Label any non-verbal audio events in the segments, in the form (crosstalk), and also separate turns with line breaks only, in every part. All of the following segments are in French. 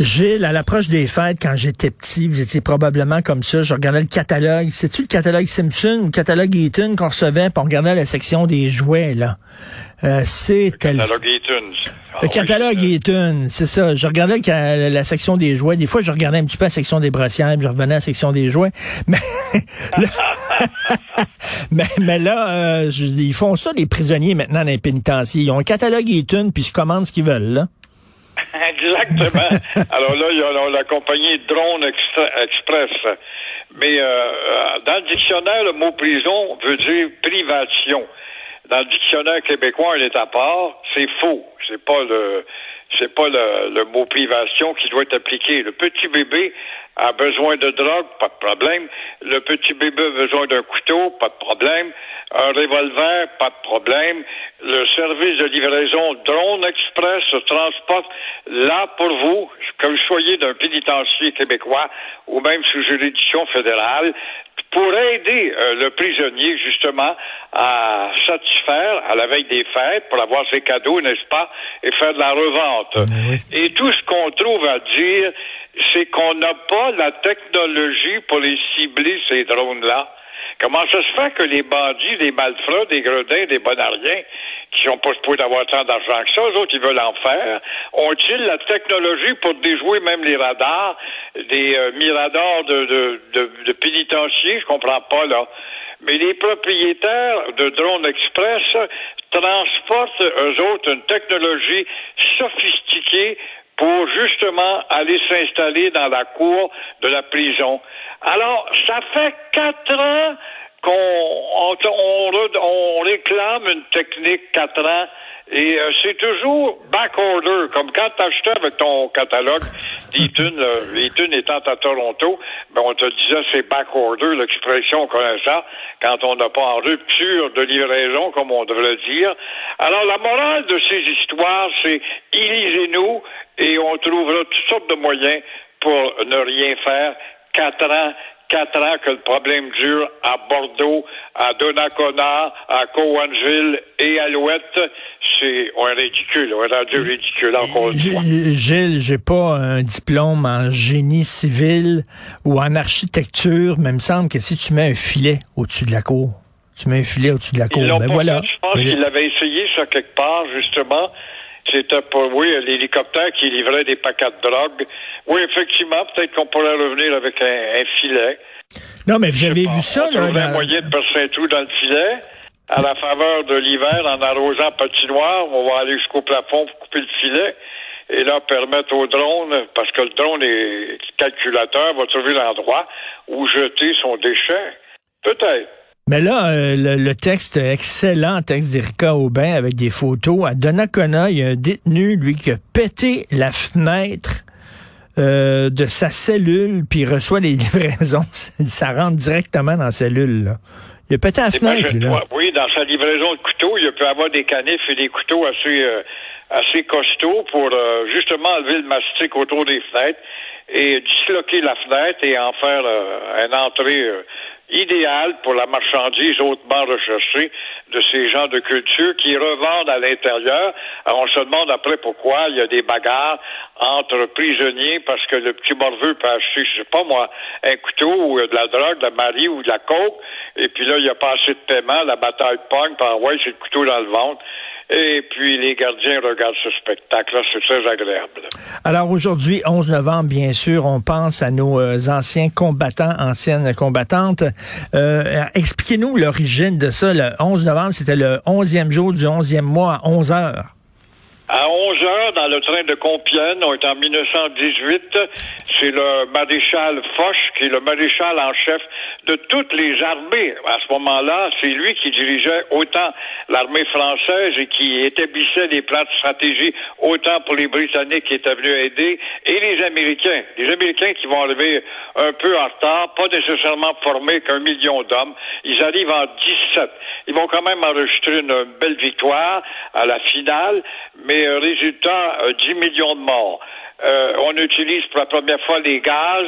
Gilles, à l'approche des fêtes, quand j'étais petit, vous étiez probablement comme ça, je regardais le catalogue. C'est-tu le catalogue Simpson ou le catalogue Eaton qu'on recevait, puis on regardait la section des jouets, là? Euh, c'était...
Le catalogue Eaton. Ah
Le
oui,
catalogue
c'est-
Eaton, c'est ça. Je regardais la section des jouets. Des fois, je regardais un petit peu la section des brossières, puis je revenais à la section des jouets. (laughs) Mais là, (laughs) mais, mais là euh, ils font ça, les prisonniers, maintenant, dans les pénitenciers. Ils ont un catalogue Eaton, puis ils commandent ce qu'ils veulent, là. (laughs)
Exactement. Alors là, il y a la, compagnie Drone Express. Mais euh, euh, dans le dictionnaire, le mot prison veut dire privation. Dans le dictionnaire québécois, il est à part. C'est faux. C'est pas le c'est pas le, le mot privation qui doit être appliqué. Le petit bébé a besoin de drogue, pas de problème. Le petit bébé a besoin d'un couteau, pas de problème. Un revolver, pas de problème. Le service de livraison Drone Express se transporte là pour vous, que vous soyez d'un pénitencier québécois ou même sous juridiction fédérale, pour aider euh, le prisonnier justement à satisfaire à la veille des fêtes pour avoir ses cadeaux, n'est-ce pas, et faire de la revente. Et tout ce qu'on trouve à dire, c'est qu'on n'a pas la technologie pour les cibler, ces drones-là. Comment ça se fait que les bandits, les malfrats, des gredins, des bonariens, qui sont pas supposés avoir tant d'argent que ça, eux autres, ils veulent en faire, ont-ils la technologie pour déjouer même les radars, des euh, miradors de, de, de, de pénitenciers? Je comprends pas, là. Mais les propriétaires de Drone Express transportent, eux autres, une technologie sophistiquée pour justement aller s'installer dans la cour de la prison. Alors, ça fait quatre ans qu'on on, réclame une technique quatre ans et euh, c'est toujours back order, comme quand tu achetais avec ton catalogue (laughs) d'Eaton, euh, Eaton étant à Toronto, ben on te disait c'est back order, l'expression ça, quand on n'a pas en rupture de livraison, comme on devrait dire. Alors la morale de ces histoires, c'est élisez-nous et on trouvera toutes sortes de moyens pour ne rien faire. Quatre ans, quatre ans que le problème dure à Bordeaux, à Donnacona, à Cowansville et à Louette. C'est un ridicule, un rendu ridicule encore une fois.
G- Gilles, j'ai pas un diplôme en génie civil ou en architecture, mais il me semble que si tu mets un filet au-dessus de la cour, tu mets un filet au-dessus de la cour, ben voilà.
fait. Je pense qu'ils l'avaient essayé ça quelque part, justement. C'était pour, oui, l'hélicoptère qui livrait des paquets de drogue. Oui, effectivement, peut-être qu'on pourrait revenir avec un, un filet.
Non, mais vous avez
pas.
vu ça,
On
là? dans-
moyen de percer un trou dans le filet. À la faveur de l'hiver, en arrosant patinoire, on va aller jusqu'au plafond pour couper le filet. Et là, permettre au drone, parce que le drone est calculateur, va trouver l'endroit où jeter son déchet. Peut-être.
Mais là, euh, le, le texte excellent, texte d'Erika Aubin avec des photos. À Donnacona, il y a un détenu, lui, qui a pété la fenêtre euh, de sa cellule, puis il reçoit les (laughs) livraisons. Ça rentre directement dans la cellule. Là. Il a pété la fenêtre, lui, là.
Oui, dans sa livraison de couteaux, il peut avoir des canifs et des couteaux assez, euh, assez costauds pour euh, justement enlever le mastic autour des fenêtres et disloquer la fenêtre et en faire euh, une entrée euh, idéale pour la marchandise hautement recherchée de ces gens de culture qui revendent à l'intérieur. Alors, on se demande après pourquoi il y a des bagarres entre prisonniers parce que le petit morveux peut acheter, je sais pas moi, un couteau ou de la drogue, de la marie ou de la coke, et puis là, il n'y a pas assez de paiement, la bataille pogne, par ouais, c'est le couteau dans le ventre. Et puis les gardiens regardent ce spectacle-là, c'est très agréable.
Alors aujourd'hui, 11 novembre, bien sûr, on pense à nos euh, anciens combattants, anciennes combattantes. Euh, Expliquez-nous l'origine de ça. Le 11 novembre, c'était le 11e jour du 11e mois à 11 heures.
À 11 heures, dans le train de Compiègne, on est en 1918, c'est le maréchal Foch, qui est le maréchal en chef de toutes les armées. À ce moment-là, c'est lui qui dirigeait autant l'armée française et qui établissait des plans de stratégie autant pour les Britanniques qui étaient venus aider et les Américains. Les Américains qui vont arriver un peu en retard, pas nécessairement formés qu'un million d'hommes. Ils arrivent en 17. Ils vont quand même enregistrer une belle victoire à la finale, mais euh, résultat, euh, 10 millions de morts. Euh, on utilise pour la première fois les gaz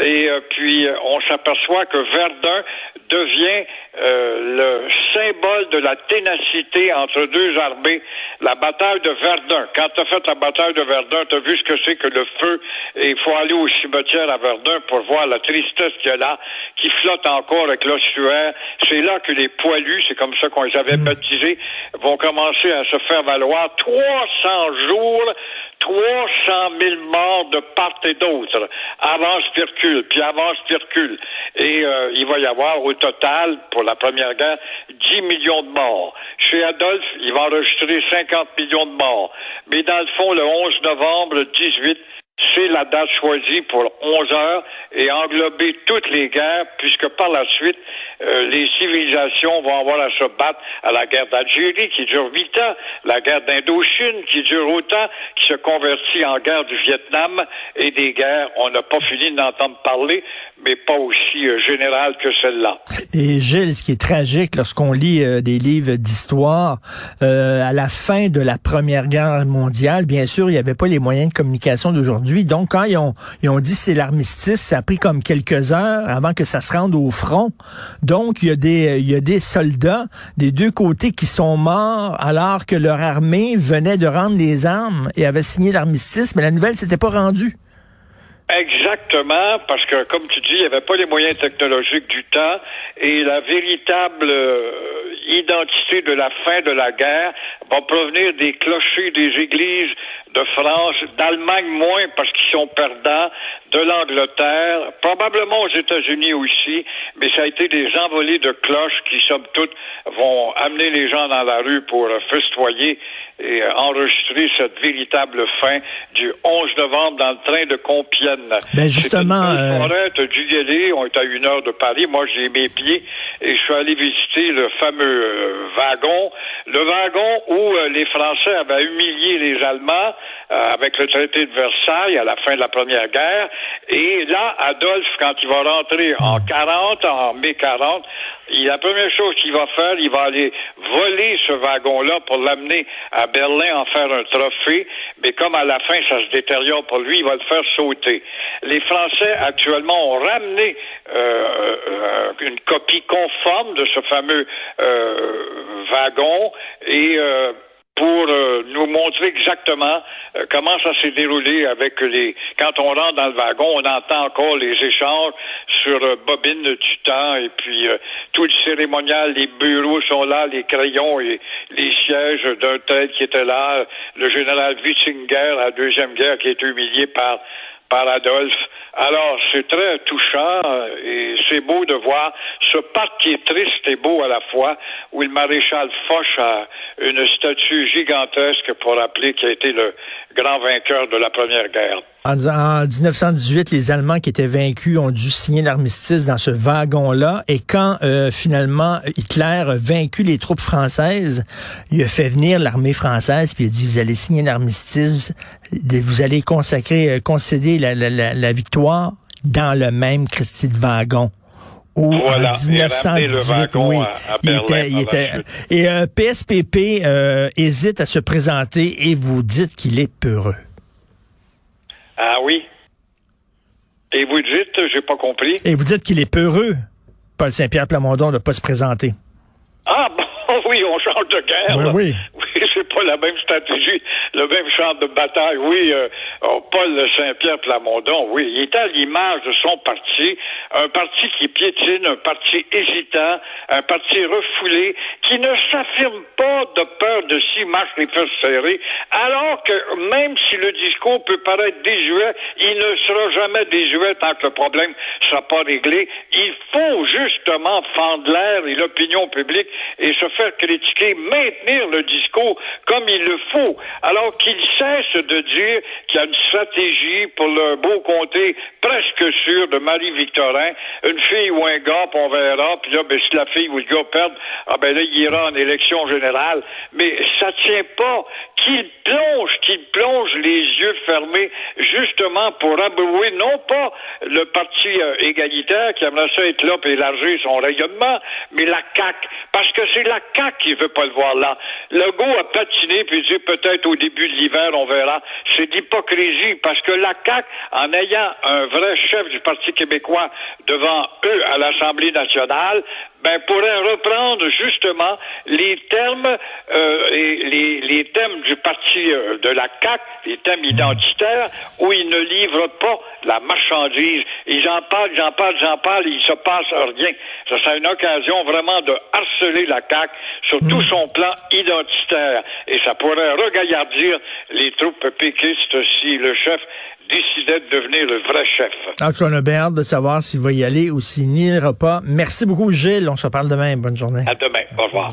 et euh, puis euh, on s'aperçoit que Verdun devient euh, le symbole de la ténacité entre deux armées. La bataille de Verdun. Quand tu as fait la bataille de Verdun, tu as vu ce que c'est que le feu et il faut aller au cimetière à Verdun pour voir la tristesse qu'il y a là, qui flotte encore avec l'ossuaire. C'est là que les poilus, c'est comme ça qu'on les avait baptisés, vont commencer à se faire valoir 300 jours 300 000 morts de part et d'autre. Avance recule, puis avance puis recule. Et euh, il va y avoir au total, pour la Première Guerre, 10 millions de morts. Chez Adolphe, il va enregistrer 50 millions de morts. Mais dans le fond, le 11 novembre 18, c'est la date choisie pour 11 heures et englober toutes les guerres, puisque par la suite, euh, les civilisations vont avoir à se battre à la guerre d'Algérie qui dure huit ans, la guerre d'Indochine qui dure autant, qui se convertit en guerre du Vietnam et des guerres, on n'a pas fini d'entendre parler, mais pas aussi euh, générales que celle-là.
Et Gilles, ce qui est tragique lorsqu'on lit euh, des livres d'histoire, euh, à la fin de la Première Guerre mondiale, bien sûr, il n'y avait pas les moyens de communication d'aujourd'hui. Donc, quand ils ont, ils ont dit c'est l'armistice, ça a pris comme quelques heures avant que ça se rende au front. Donc, il y a des, soldats des deux côtés qui sont morts alors que leur armée venait de rendre les armes et avait signé l'armistice, mais la nouvelle s'était pas rendue.
Exactement, parce que comme tu dis, il n'y avait pas les moyens technologiques du temps et la véritable euh, identité de la fin de la guerre va provenir des clochers des églises de France, d'Allemagne moins parce qu'ils sont perdants, de l'Angleterre, probablement aux États-Unis aussi, mais ça a été des envolées de cloches qui, somme toute, vont amener les gens dans la rue pour euh, festoyer et euh, enregistrer cette véritable fin du 11 novembre dans le train de Compiègne.
Ben justement,
dû y aller, on est à une heure de Paris, moi j'ai mes pieds et je suis allé visiter le fameux euh, wagon, le wagon où euh, les Français avaient humilié les Allemands euh, avec le traité de Versailles à la fin de la Première Guerre. Et là, Adolphe, quand il va rentrer en 40, en mai 40, il, la première chose qu'il va faire, il va aller voler ce wagon-là pour l'amener à Berlin, en faire un trophée. Mais comme à la fin, ça se détériore pour lui, il va le faire sauter. Les Français, actuellement, ont ramené euh, euh, une copie conforme de ce fameux euh, wagon et euh, pour euh, nous montrer exactement euh, comment ça s'est déroulé avec les. Quand on rentre dans le wagon, on entend encore les échanges sur euh, bobine du temps et puis euh, tout le cérémonial, les bureaux sont là, les crayons et les sièges d'un tel qui était là, le général Witzinger à la deuxième guerre qui été humilié par par Adolphe. Alors, c'est très touchant euh, et c'est beau de voir ce parc qui est triste et beau à la fois, où le maréchal Foch a une statue gigantesque pour rappeler qu'il a été le grand vainqueur de la Première Guerre.
En, en 1918, les Allemands qui étaient vaincus ont dû signer l'armistice dans ce wagon-là. Et quand euh, finalement Hitler a vaincu les troupes françaises, il a fait venir l'armée française puis il a dit vous allez signer l'armistice, vous allez consacrer, euh, concéder la, la, la, la victoire dans le même Christi de wagon. Où
Voilà,
en
et ramener
1918,
le wagon
oui,
à- à
il était, il était, et euh, PSPP euh, hésite à se présenter et vous dites qu'il est peureux.
Ah oui? Et vous dites, j'ai pas compris.
Et vous dites qu'il est peureux, Paul Saint-Pierre Plamondon, de ne pas se présenter.
Ah (laughs) bon, oui, on change de guerre.
Oui,
là.
oui. (laughs)
la même stratégie, le même champ de bataille. Oui, euh, oh, Paul Saint-Pierre Plamondon, oui, il est à l'image de son parti, un parti qui piétine, un parti hésitant, un parti refoulé, qui ne s'affirme pas de peur de s'y marche les fesses serrées, alors que même si le discours peut paraître désuet, il ne sera jamais désuet tant que le problème ne sera pas réglé. Il faut justement fendre l'air et l'opinion publique et se faire critiquer, maintenir le discours comme il le faut, alors qu'il cesse de dire qu'il y a une stratégie pour le beau comté presque sûr de Marie-Victorin, une fille ou un gars, on verra, puis là, ben, si la fille ou le gars perd, ah ben là, il ira en élection générale. Mais ça tient pas qu'il plonge, qu'il qu'il plonge les yeux fermés justement pour abouer non pas le parti euh, égalitaire qui aimerait ça être là pour élargir son rayonnement, mais la CAQ. Parce que c'est la CAQ qui veut pas le voir là. Legault a puis peut-être au début de l'hiver, on verra. C'est d'hypocrisie parce que la CAQ, en ayant un vrai chef du Parti québécois devant eux à l'Assemblée nationale, ben, pourrait reprendre justement les termes euh, et les, les thèmes du parti euh, de la CAC, les thèmes identitaires, où ils ne livrent pas la marchandise. Ils en parlent, j'en parle, j'en parle, il se passe rien. Ça serait une occasion vraiment de harceler la CAC sur tout son plan identitaire. Et ça pourrait regaillardir les troupes péquistes si le chef décidait de devenir le vrai chef.
Donc, on a bien hâte de savoir s'il va y aller ou s'il n'ira pas. Merci beaucoup, Gilles. On se parle demain. Bonne journée.
À demain. Au revoir.